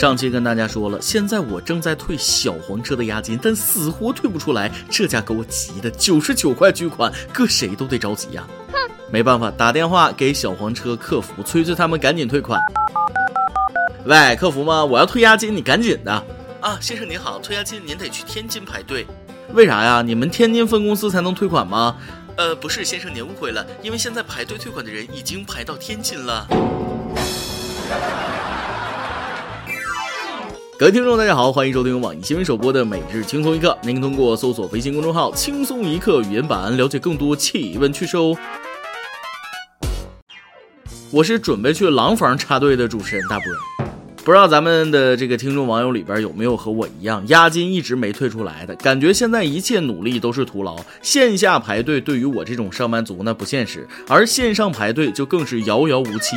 上期跟大家说了，现在我正在退小黄车的押金，但死活退不出来，这家给我急的九十九块巨款，搁谁都得着急呀。没办法，打电话给小黄车客服，催催他们赶紧退款。喂，客服吗？我要退押金，你赶紧的啊！先生您好，退押金您得去天津排队，为啥呀？你们天津分公司才能退款吗？呃，不是，先生您误会了，因为现在排队退款的人已经排到天津了。各位听众，大家好，欢迎收听网易新闻首播的每日轻松一刻。您通过搜索微信公众号“轻松一刻”语音版了解更多气温趣事哦。我是准备去廊坊插队的主持人大波。不知道咱们的这个听众网友里边有没有和我一样，押金一直没退出来的感觉？现在一切努力都是徒劳，线下排队对于我这种上班族那不现实，而线上排队就更是遥遥无期。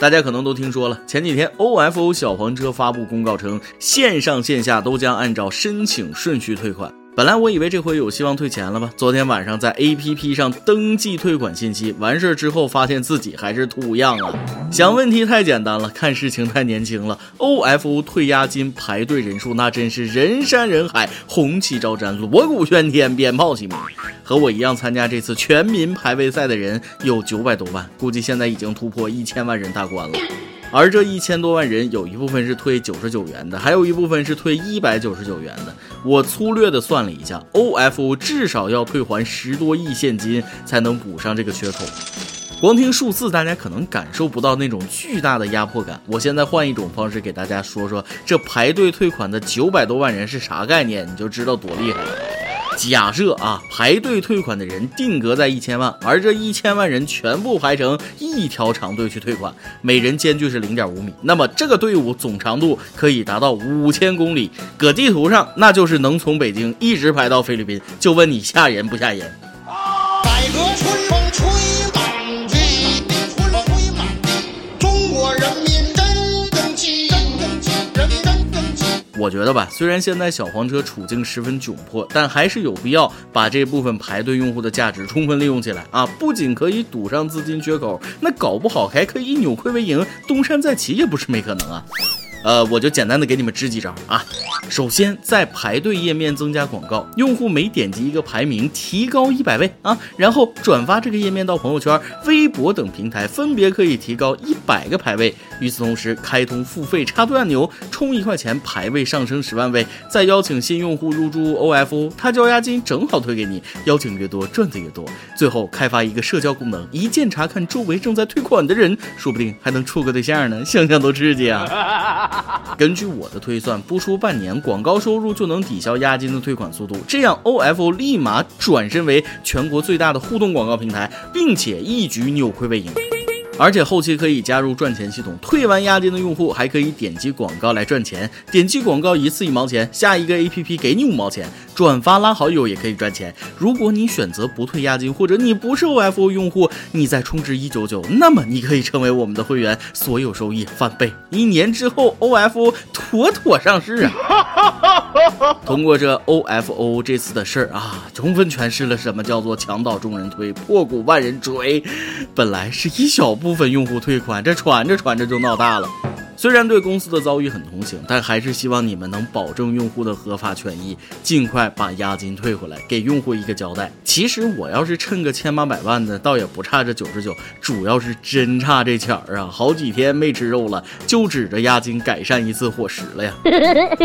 大家可能都听说了，前几天 OFO 小黄车发布公告称，线上线下都将按照申请顺序退款。本来我以为这回有希望退钱了吧？昨天晚上在 APP 上登记退款信息，完事儿之后发现自己还是土样啊！想问题太简单了，看事情太年轻了。OFO 退押金排队人数那真是人山人海，红旗招展，锣鼓喧天，鞭炮齐鸣。和我一样参加这次全民排位赛的人有九百多万，估计现在已经突破一千万人大关了。而这一千多万人，有一部分是退九十九元的，还有一部分是退一百九十九元的。我粗略的算了一下，OFO 至少要退还十多亿现金才能补上这个缺口。光听数字，大家可能感受不到那种巨大的压迫感。我现在换一种方式给大家说说，这排队退款的九百多万人是啥概念，你就知道多厉害了。假设啊，排队退款的人定格在一千万，而这一千万人全部排成一条长队去退款，每人间距是零点五米，那么这个队伍总长度可以达到五千公里，搁地图上那就是能从北京一直排到菲律宾。就问你吓人不吓人？改革春风吹。我觉得吧，虽然现在小黄车处境十分窘迫，但还是有必要把这部分排队用户的价值充分利用起来啊！不仅可以堵上资金缺口，那搞不好还可以扭亏为盈，东山再起也不是没可能啊！呃，我就简单的给你们支几招啊。首先，在排队页面增加广告，用户每点击一个排名提高一百位啊，然后转发这个页面到朋友圈、微博等平台，分别可以提高一百个排位。与此同时，开通付费插队按钮，充一块钱排位上升十万位，再邀请新用户入驻 OFO，他交押金正好退给你，邀请越多赚的越多。最后开发一个社交功能，一键查看周围正在退款的人，说不定还能处个对象呢，想想都刺激啊！根据我的推算，不出半年，广告收入就能抵消押金的退款速度。这样，OFO 立马转身为全国最大的互动广告平台，并且一举扭亏为盈。而且后期可以加入赚钱系统，退完押金的用户还可以点击广告来赚钱。点击广告一次一毛钱，下一个 APP 给你五毛钱，转发拉好友也可以赚钱。如果你选择不退押金，或者你不是 OFO 用户，你再充值一九九，那么你可以成为我们的会员，所有收益翻倍。一年之后，OFO 妥妥上市啊！通过这 OFO 这次的事儿啊，充分诠释了什么叫做墙倒众人推，破鼓万人追。本来是一小。部分用户退款，这传着传着就闹大了。虽然对公司的遭遇很同情，但还是希望你们能保证用户的合法权益，尽快把押金退回来，给用户一个交代。其实我要是趁个千八百万的，倒也不差这九十九，主要是真差这钱儿啊！好几天没吃肉了，就指着押金改善一次伙食了呀。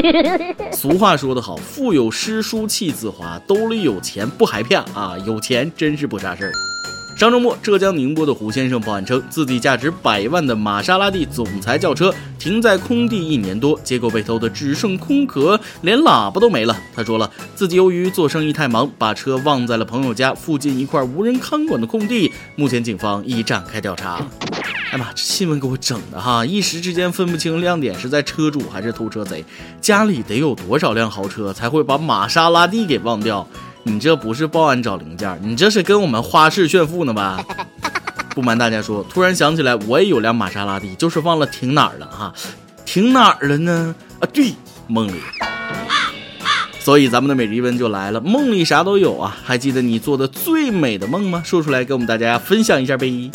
俗话说得好，腹有诗书气自华，兜里有钱不害怕啊！有钱真是不差事儿。上周末，浙江宁波的胡先生报案称，自己价值百万的玛莎拉蒂总裁轿车停在空地一年多，结果被偷的只剩空壳，连喇叭都没了。他说了，自己由于做生意太忙，把车忘在了朋友家附近一块无人看管的空地。目前警方已展开调查。哎妈，这新闻给我整的哈，一时之间分不清亮点是在车主还是偷车贼。家里得有多少辆豪车才会把玛莎拉蒂给忘掉？你这不是报案找零件，你这是跟我们花式炫富呢吧？不瞒大家说，突然想起来，我也有辆玛莎拉蒂，就是忘了停哪儿了哈。停哪儿了呢？啊，对，梦里。所以咱们的每日一问就来了，梦里啥都有啊。还记得你做的最美的梦吗？说出来给我们大家分享一下呗。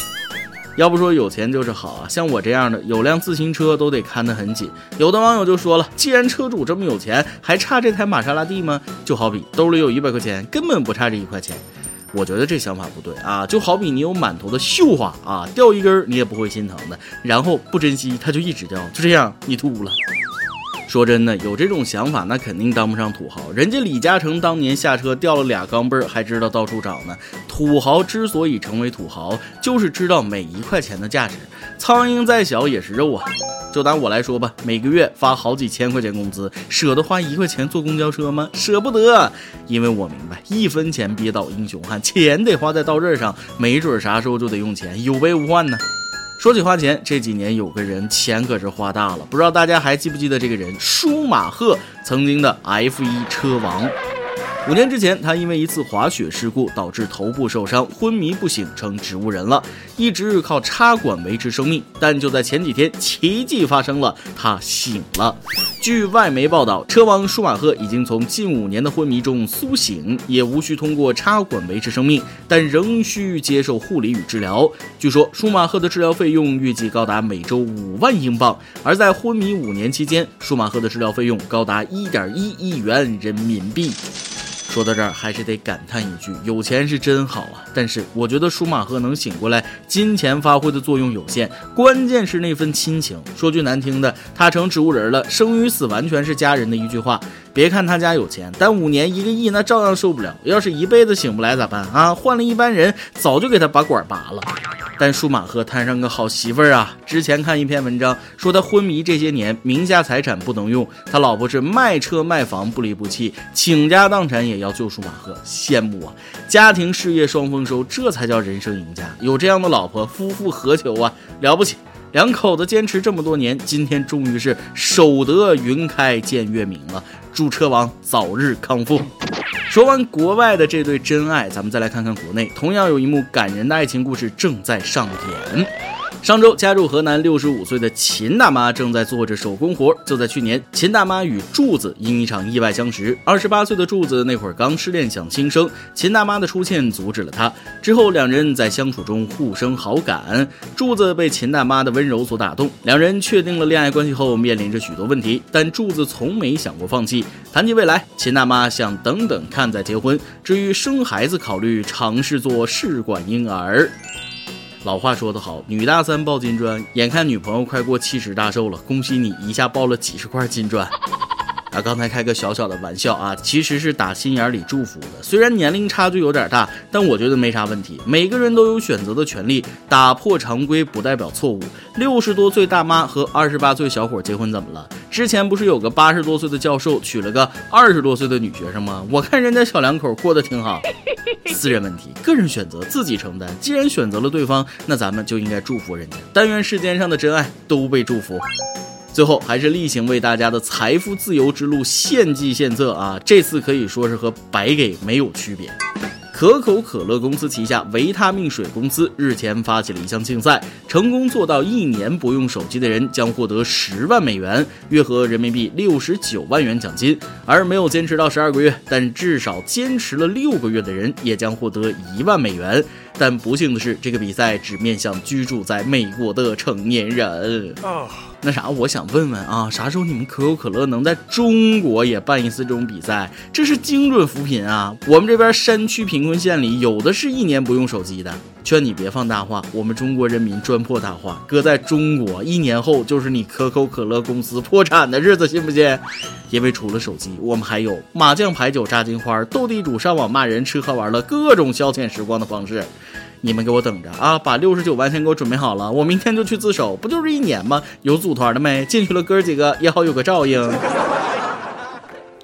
要不说有钱就是好啊，像我这样的有辆自行车都得看得很紧。有的网友就说了，既然车主这么有钱，还差这台玛莎拉蒂吗？就好比兜里有一百块钱，根本不差这一块钱。我觉得这想法不对啊，就好比你有满头的绣花啊，掉一根你也不会心疼的，然后不珍惜它就一直掉，就这样你秃了。说真的，有这种想法那肯定当不上土豪。人家李嘉诚当年下车掉了俩钢镚儿，还知道到处找呢。土豪之所以成为土豪，就是知道每一块钱的价值。苍蝇再小也是肉啊！就拿我来说吧，每个月发好几千块钱工资，舍得花一块钱坐公交车吗？舍不得，因为我明白，一分钱憋倒英雄汉，钱得花在刀刃上，没准啥时候就得用钱，有备无患呢。说起花钱，这几年有个人钱可是花大了，不知道大家还记不记得这个人？舒马赫，曾经的 F1 车王。五年之前，他因为一次滑雪事故导致头部受伤，昏迷不醒，成植物人了，一直靠插管维持生命。但就在前几天，奇迹发生了，他醒了。据外媒报道，车王舒马赫已经从近五年的昏迷中苏醒，也无需通过插管维持生命，但仍需接受护理与治疗。据说，舒马赫的治疗费用预计高达每周五万英镑，而在昏迷五年期间，舒马赫的治疗费用高达一点一亿元人民币。说到这儿，还是得感叹一句：有钱是真好啊！但是我觉得舒马赫能醒过来，金钱发挥的作用有限，关键是那份亲情。说句难听的，他成植物人了，生与死完全是家人的一句话。别看他家有钱，但五年一个亿那照样受不了。要是一辈子醒不来咋办啊？换了一般人，早就给他把管拔了。但舒马赫摊上个好媳妇儿啊！之前看一篇文章说他昏迷这些年，名下财产不能用，他老婆是卖车卖房不离不弃，倾家荡产也要救舒马赫，羡慕啊！家庭事业双丰收，这才叫人生赢家。有这样的老婆，夫复何求啊？了不起！两口子坚持这么多年，今天终于是守得云开见月明了。祝车王早日康复。说完国外的这对真爱，咱们再来看看国内，同样有一幕感人的爱情故事正在上演。上周，家住河南六十五岁的秦大妈正在做着手工活。就在去年，秦大妈与柱子因一场意外相识。二十八岁的柱子那会儿刚失恋想轻生，秦大妈的出现阻止了他。之后，两人在相处中互生好感。柱子被秦大妈的温柔所打动，两人确定了恋爱关系后，面临着许多问题，但柱子从没想过放弃。谈及未来，秦大妈想等等看再结婚。至于生孩子，考虑尝试做试管婴儿。老话说得好，女大三抱金砖。眼看女朋友快过七十大寿了，恭喜你一下抱了几十块金砖。啊，刚才开个小小的玩笑啊，其实是打心眼里祝福的。虽然年龄差距有点大，但我觉得没啥问题。每个人都有选择的权利，打破常规不代表错误。六十多岁大妈和二十八岁小伙结婚怎么了？之前不是有个八十多岁的教授娶了个二十多岁的女学生吗？我看人家小两口过得挺好。私人问题，个人选择，自己承担。既然选择了对方，那咱们就应该祝福人家。但愿世间上的真爱都被祝福。最后还是例行为大家的财富自由之路献计献策啊！这次可以说是和白给没有区别。可口可乐公司旗下维他命水公司日前发起了一项竞赛，成功做到一年不用手机的人将获得十万美元，约合人民币六十九万元奖金；而没有坚持到十二个月，但至少坚持了六个月的人也将获得一万美元。但不幸的是，这个比赛只面向居住在美国的成年人。那啥，我想问问啊，啥时候你们可口可乐能在中国也办一次这种比赛？这是精准扶贫啊！我们这边山区贫困县里有的是一年不用手机的。劝你别放大话，我们中国人民专破大话。搁在中国，一年后就是你可口可乐公司破产的日子，信不信？因为除了手机，我们还有麻将、牌九、炸金花、斗地主、上网骂人、吃喝玩乐各种消遣时光的方式。你们给我等着啊！把六十九万先给我准备好了，我明天就去自首。不就是一年吗？有组团的没？进去了，哥几个也好有个照应。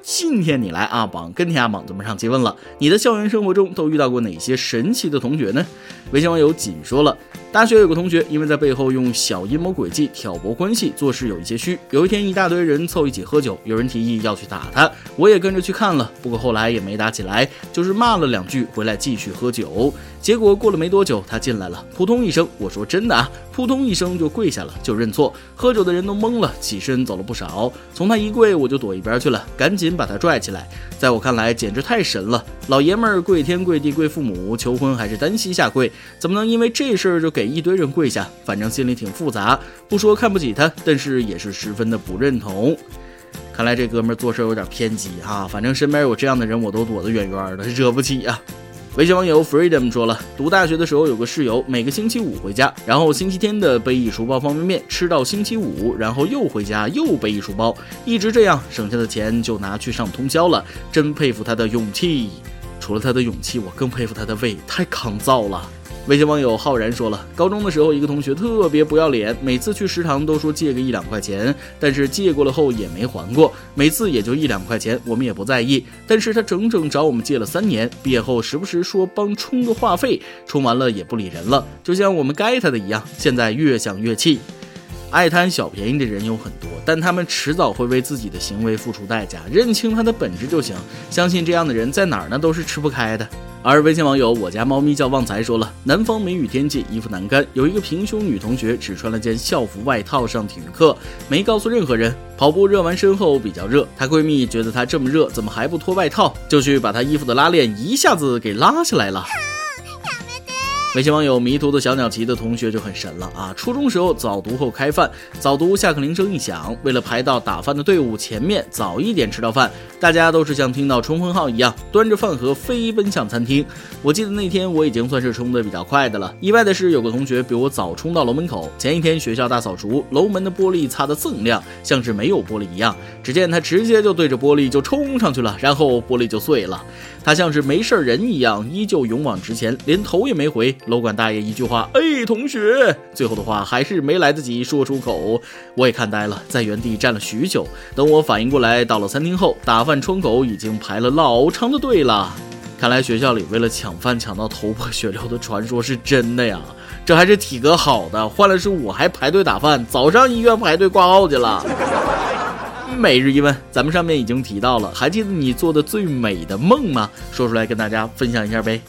今天你来阿榜跟天阿榜怎么上提问了？你的校园生活中都遇到过哪些神奇的同学呢？微信网友锦说了，大学有个同学，因为在背后用小阴谋诡计挑拨关系，做事有一些虚。有一天，一大堆人凑一起喝酒，有人提议要去打他，我也跟着去看了，不过后来也没打起来，就是骂了两句，回来继续喝酒。结果过了没多久，他进来了，扑通一声，我说真的啊，扑通一声就跪下了，就认错。喝酒的人都懵了，起身走了不少。从他一跪，我就躲一边去了，赶紧把他拽起来。在我看来，简直太神了，老爷们儿跪天跪地跪父母，求婚还是单膝下跪，怎么能因为这事儿就给一堆人跪下？反正心里挺复杂，不说看不起他，但是也是十分的不认同。看来这哥们儿做事有点偏激哈，反正身边有这样的人，我都躲得远远的，惹不起啊。微信网友 Freedom 说了，读大学的时候有个室友，每个星期五回家，然后星期天的背一书包方便面吃到星期五，然后又回家又背一书包，一直这样，省下的钱就拿去上通宵了。真佩服他的勇气。除了他的勇气，我更佩服他的胃，太抗造了。微信网友浩然说了，高中的时候，一个同学特别不要脸，每次去食堂都说借个一两块钱，但是借过了后也没还过，每次也就一两块钱，我们也不在意。但是他整整找我们借了三年，毕业后时不时说帮充个话费，充完了也不理人了，就像我们该他的一样。现在越想越气。爱贪小便宜的人有很多，但他们迟早会为自己的行为付出代价，认清他的本质就行。相信这样的人在哪儿呢都是吃不开的。而微信网友我家猫咪叫旺财说了，南方梅雨天气衣服难干，有一个平胸女同学只穿了件校服外套上体育课，没告诉任何人。跑步热完身后比较热，她闺蜜觉得她这么热怎么还不脱外套，就去把她衣服的拉链一下子给拉下来了。微信网友迷途的小鸟齐的同学就很神了啊！初中时候早读后开饭，早读下课铃声一响，为了排到打饭的队伍前面，早一点吃到饭，大家都是像听到冲锋号一样，端着饭盒飞奔向餐厅。我记得那天我已经算是冲的比较快的了。意外的是，有个同学比我早冲到楼门口。前一天学校大扫除，楼门的玻璃擦得锃亮，像是没有玻璃一样。只见他直接就对着玻璃就冲上去了，然后玻璃就碎了。他像是没事人一样，依旧勇往直前，连头也没回。楼管大爷一句话：“哎，同学。”最后的话还是没来得及说出口，我也看呆了，在原地站了许久。等我反应过来，到了餐厅后，打饭窗口已经排了老长的队了。看来学校里为了抢饭抢到头破血流的传说是真的呀！这还是体格好的，换了是我还排队打饭，早上医院排队挂号去了。每日一问，咱们上面已经提到了，还记得你做的最美的梦吗？说出来跟大家分享一下呗。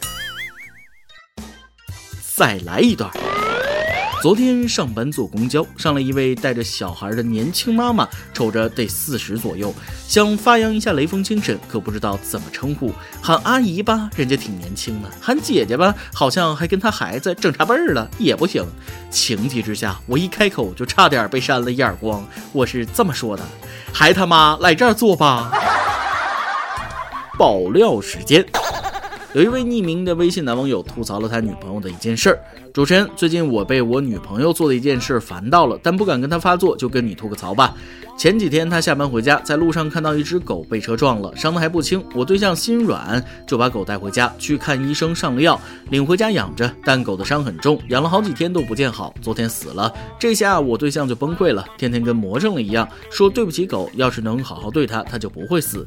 再来一段。昨天上班坐公交，上来一位带着小孩的年轻妈妈，瞅着得四十左右，想发扬一下雷锋精神，可不知道怎么称呼。喊阿姨吧，人家挺年轻的；喊姐姐吧，好像还跟她孩子整差辈儿了，也不行。情急之下，我一开口就差点被扇了一耳光。我是这么说的：还他妈来这儿做吧！爆料时间。有一位匿名的微信男网友吐槽了他女朋友的一件事儿。主持人，最近我被我女朋友做的一件事烦到了，但不敢跟她发作，就跟你吐个槽吧。前几天她下班回家，在路上看到一只狗被车撞了，伤的还不轻。我对象心软，就把狗带回家去看医生，上了药，领回家养着。但狗的伤很重，养了好几天都不见好，昨天死了。这下我对象就崩溃了，天天跟魔怔了一样，说对不起狗，要是能好好对它，它就不会死。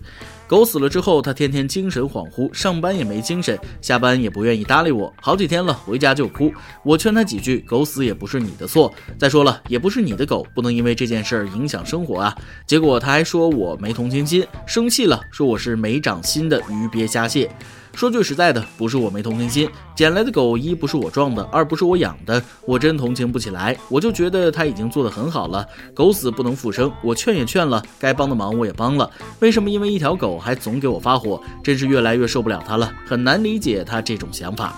狗死了之后，他天天精神恍惚，上班也没精神，下班也不愿意搭理我，好几天了，回家就哭。我劝他几句，狗死也不是你的错，再说了，也不是你的狗，不能因为这件事儿影响生活啊。结果他还说我没同情心，生气了，说我是没长心的鱼鳖虾蟹。说句实在的，不是我没同情心，捡来的狗一不是我撞的，二不是我养的，我真同情不起来。我就觉得他已经做得很好了，狗死不能复生，我劝也劝了，该帮的忙我也帮了，为什么因为一条狗还总给我发火？真是越来越受不了他了，很难理解他这种想法。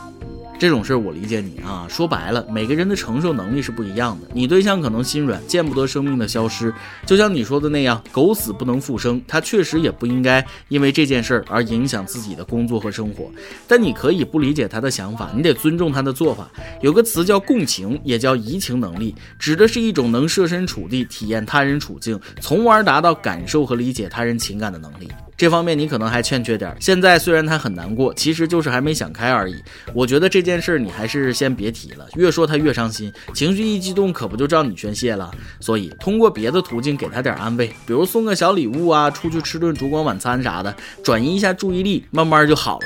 这种事儿我理解你啊，说白了，每个人的承受能力是不一样的。你对象可能心软，见不得生命的消失，就像你说的那样，狗死不能复生，他确实也不应该因为这件事儿而影响自己的工作和生活。但你可以不理解他的想法，你得尊重他的做法。有个词叫共情，也叫移情能力，指的是一种能设身处地体验他人处境，从而达到感受和理解他人情感的能力。这方面你可能还欠缺点。现在虽然他很难过，其实就是还没想开而已。我觉得这件事你还是先别提了，越说他越伤心，情绪一激动可不就照你宣泄了。所以通过别的途径给他点安慰，比如送个小礼物啊，出去吃顿烛光晚餐啥的，转移一下注意力，慢慢就好了。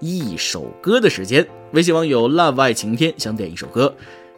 一首歌的时间，微信网友 love 爱晴天想点一首歌。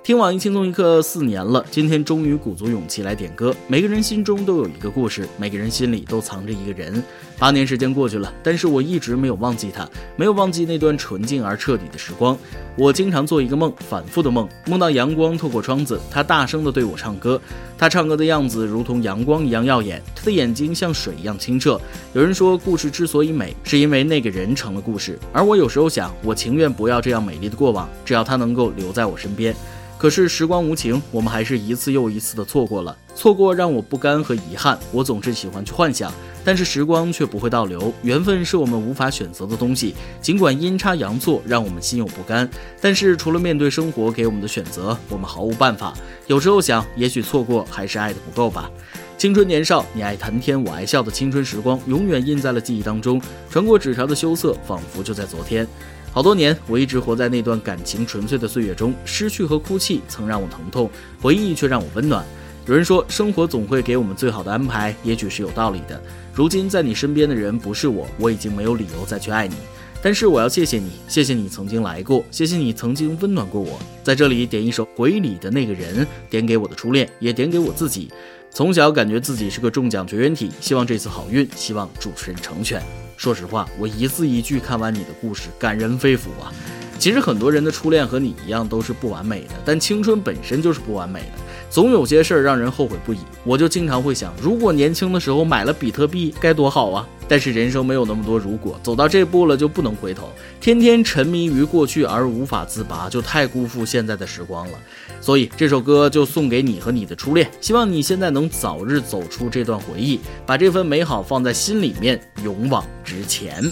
听网易轻松一刻四年了，今天终于鼓足勇气来点歌。每个人心中都有一个故事，每个人心里都藏着一个人。八年时间过去了，但是我一直没有忘记他，没有忘记那段纯净而彻底的时光。我经常做一个梦，反复的梦，梦到阳光透过窗子，他大声的对我唱歌。他唱歌的样子如同阳光一样耀眼，他的眼睛像水一样清澈。有人说，故事之所以美，是因为那个人成了故事。而我有时候想，我情愿不要这样美丽的过往，只要他能够留在我身边。可是时光无情，我们还是一次又一次的错过了。错过让我不甘和遗憾。我总是喜欢去幻想，但是时光却不会倒流。缘分是我们无法选择的东西，尽管阴差阳错让我们心有不甘，但是除了面对生活给我们的选择，我们毫无办法。有时候想，也许错过还是爱的不够吧。青春年少，你爱谈天，我爱笑的青春时光，永远印在了记忆当中。穿过纸条的羞涩，仿佛就在昨天。好多年，我一直活在那段感情纯粹的岁月中，失去和哭泣曾让我疼痛，回忆却让我温暖。有人说，生活总会给我们最好的安排，也许是有道理的。如今在你身边的人不是我，我已经没有理由再去爱你。但是我要谢谢你，谢谢你曾经来过，谢谢你曾经温暖过我。在这里点一首《回忆里的那个人》，点给我的初恋，也点给我自己。从小感觉自己是个中奖绝缘体，希望这次好运，希望主持人成全。说实话，我一字一句看完你的故事，感人肺腑啊！其实很多人的初恋和你一样都是不完美的，但青春本身就是不完美的，总有些事儿让人后悔不已。我就经常会想，如果年轻的时候买了比特币，该多好啊！但是人生没有那么多如果，走到这步了就不能回头。天天沉迷于过去而无法自拔，就太辜负现在的时光了。所以这首歌就送给你和你的初恋，希望你现在能早日走出这段回忆，把这份美好放在心里面，勇往直前。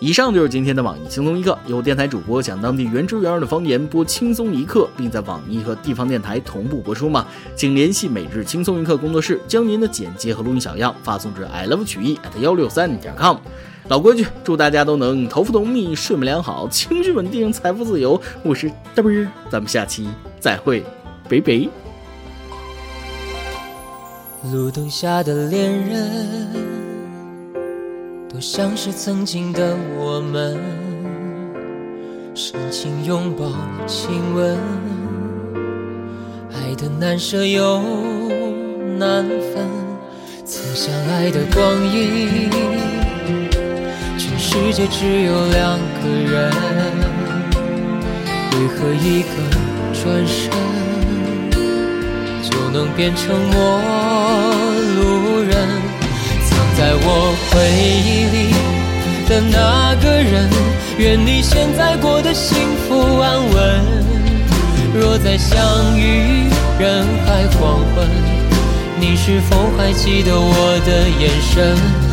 以上就是今天的网易轻松一刻，有电台主播讲当地原汁原味的方言播轻松一刻，并在网易和地方电台同步播出吗？请联系每日轻松一刻工作室，将您的简介和录音小样发送至 i love 曲艺 at 幺六三点 com。老规矩，祝大家都能头发浓密、睡眠良好、情绪稳定、财富自由。我是嘚儿，咱们下期再会，拜拜。路灯下的恋人。多像是曾经的我们，深情拥抱、亲吻，爱的难舍又难分。曾相爱的光阴，世界只有两个人，为何一个转身就能变成陌路人？藏在我回忆里的那个人，愿你现在过得幸福安稳。若再相遇人海黄昏，你是否还记得我的眼神？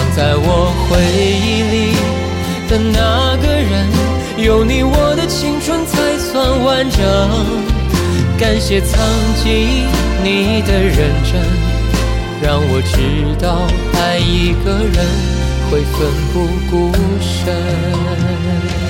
藏在我回忆里的那个人，有你我的青春才算完整。感谢曾经你的认真。让我知道，爱一个人会奋不顾身。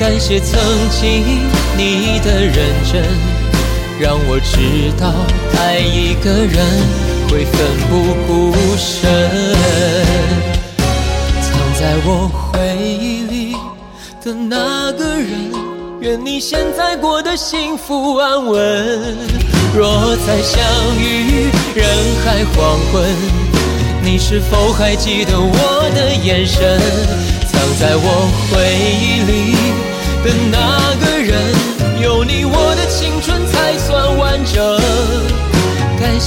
感谢曾经你的认真，让我知道爱一个人。会奋不顾身，藏在我回忆里的那个人，愿你现在过得幸福安稳。若再相遇人海黄昏，你是否还记得我的眼神？藏在我回忆里